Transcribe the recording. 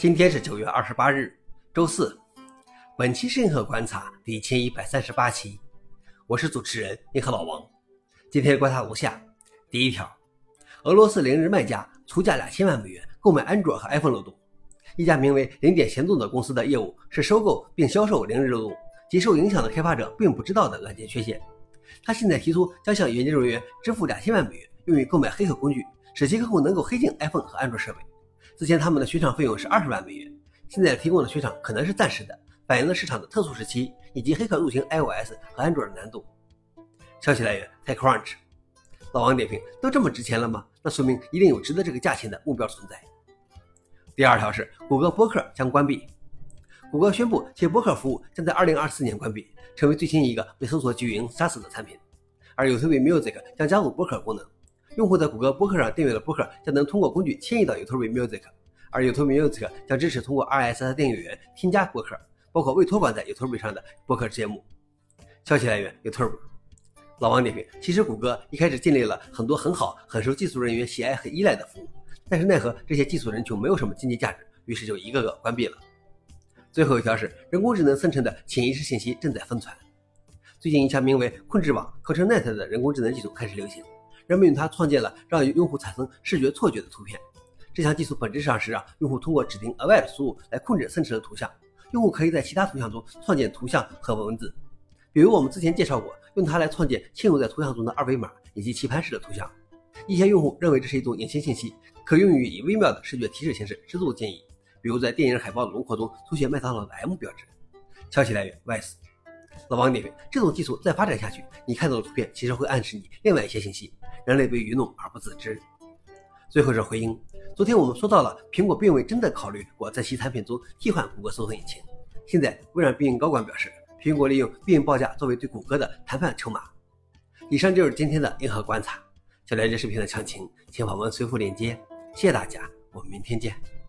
今天是九月二十八日，周四。本期深刻观察第一千一百三十八期，我是主持人银河老王。今天观察如下：第一条，俄罗斯零日卖家出价两千万美元购买安卓和 iPhone 漏洞。一家名为零点行动的公司的业务是收购并销售零日漏洞及受影响的开发者并不知道的软件缺陷。他现在提出将向研究人员支付两千万美元，用于购买黑客工具，使其客户能够黑进 iPhone 和安卓设备。之前他们的雪场费用是二十万美元，现在提供的雪场可能是暂时的，反映了市场的特殊时期以及黑客入侵 iOS 和安卓的难度。消息来源：TechCrunch。老王点评：都这么值钱了吗？那说明一定有值得这个价钱的目标存在。第二条是谷歌播客将关闭。谷歌宣布其播客服务将在二零二四年关闭，成为最新一个被搜索巨婴杀死的产品。而 YouTube Music 将加入播客功能。用户在谷歌播客上订阅的播客将能通过工具迁移到 YouTube Music，而 YouTube Music 将支持通过 RSS 订阅源添加播客，包括未托管在 YouTube 上的播客节目。消息来源：YouTube。老王点评：其实谷歌一开始建立了很多很好、很受技术人员喜爱和依赖的服务，但是奈何这些技术人群没有什么经济价值，于是就一个个关闭了。最后一条是人工智能生成的潜意识信息正在疯传。最近一项名为“控制网 ”（ContentNet） 的人工智能技术开始流行。人们用它创建了让用户产生视觉错觉的图片。这项技术本质上是让用户通过指定额外的输入来控制生成的图像。用户可以在其他图像中创建图像和文字，比如我们之前介绍过，用它来创建嵌入在图像中的二维码以及棋盘式的图像。一些用户认为这是一种隐形信息，可用于以微妙的视觉提示形式制作建议，比如在电影海报的轮廓中出现麦当劳的 M 标志。消息来源：Vice。老王点评：这种技术再发展下去，你看到的图片其实会暗示你另外一些信息。人类被愚弄而不自知。最后是回应，昨天我们说到了苹果并未真的考虑过在其产品中替换谷歌搜索引擎。现在微软必应高管表示，苹果利用必应报价作为对谷歌的谈判筹码。以上就是今天的硬核观察。想了解视频的详情，请访问随附链接。谢谢大家，我们明天见。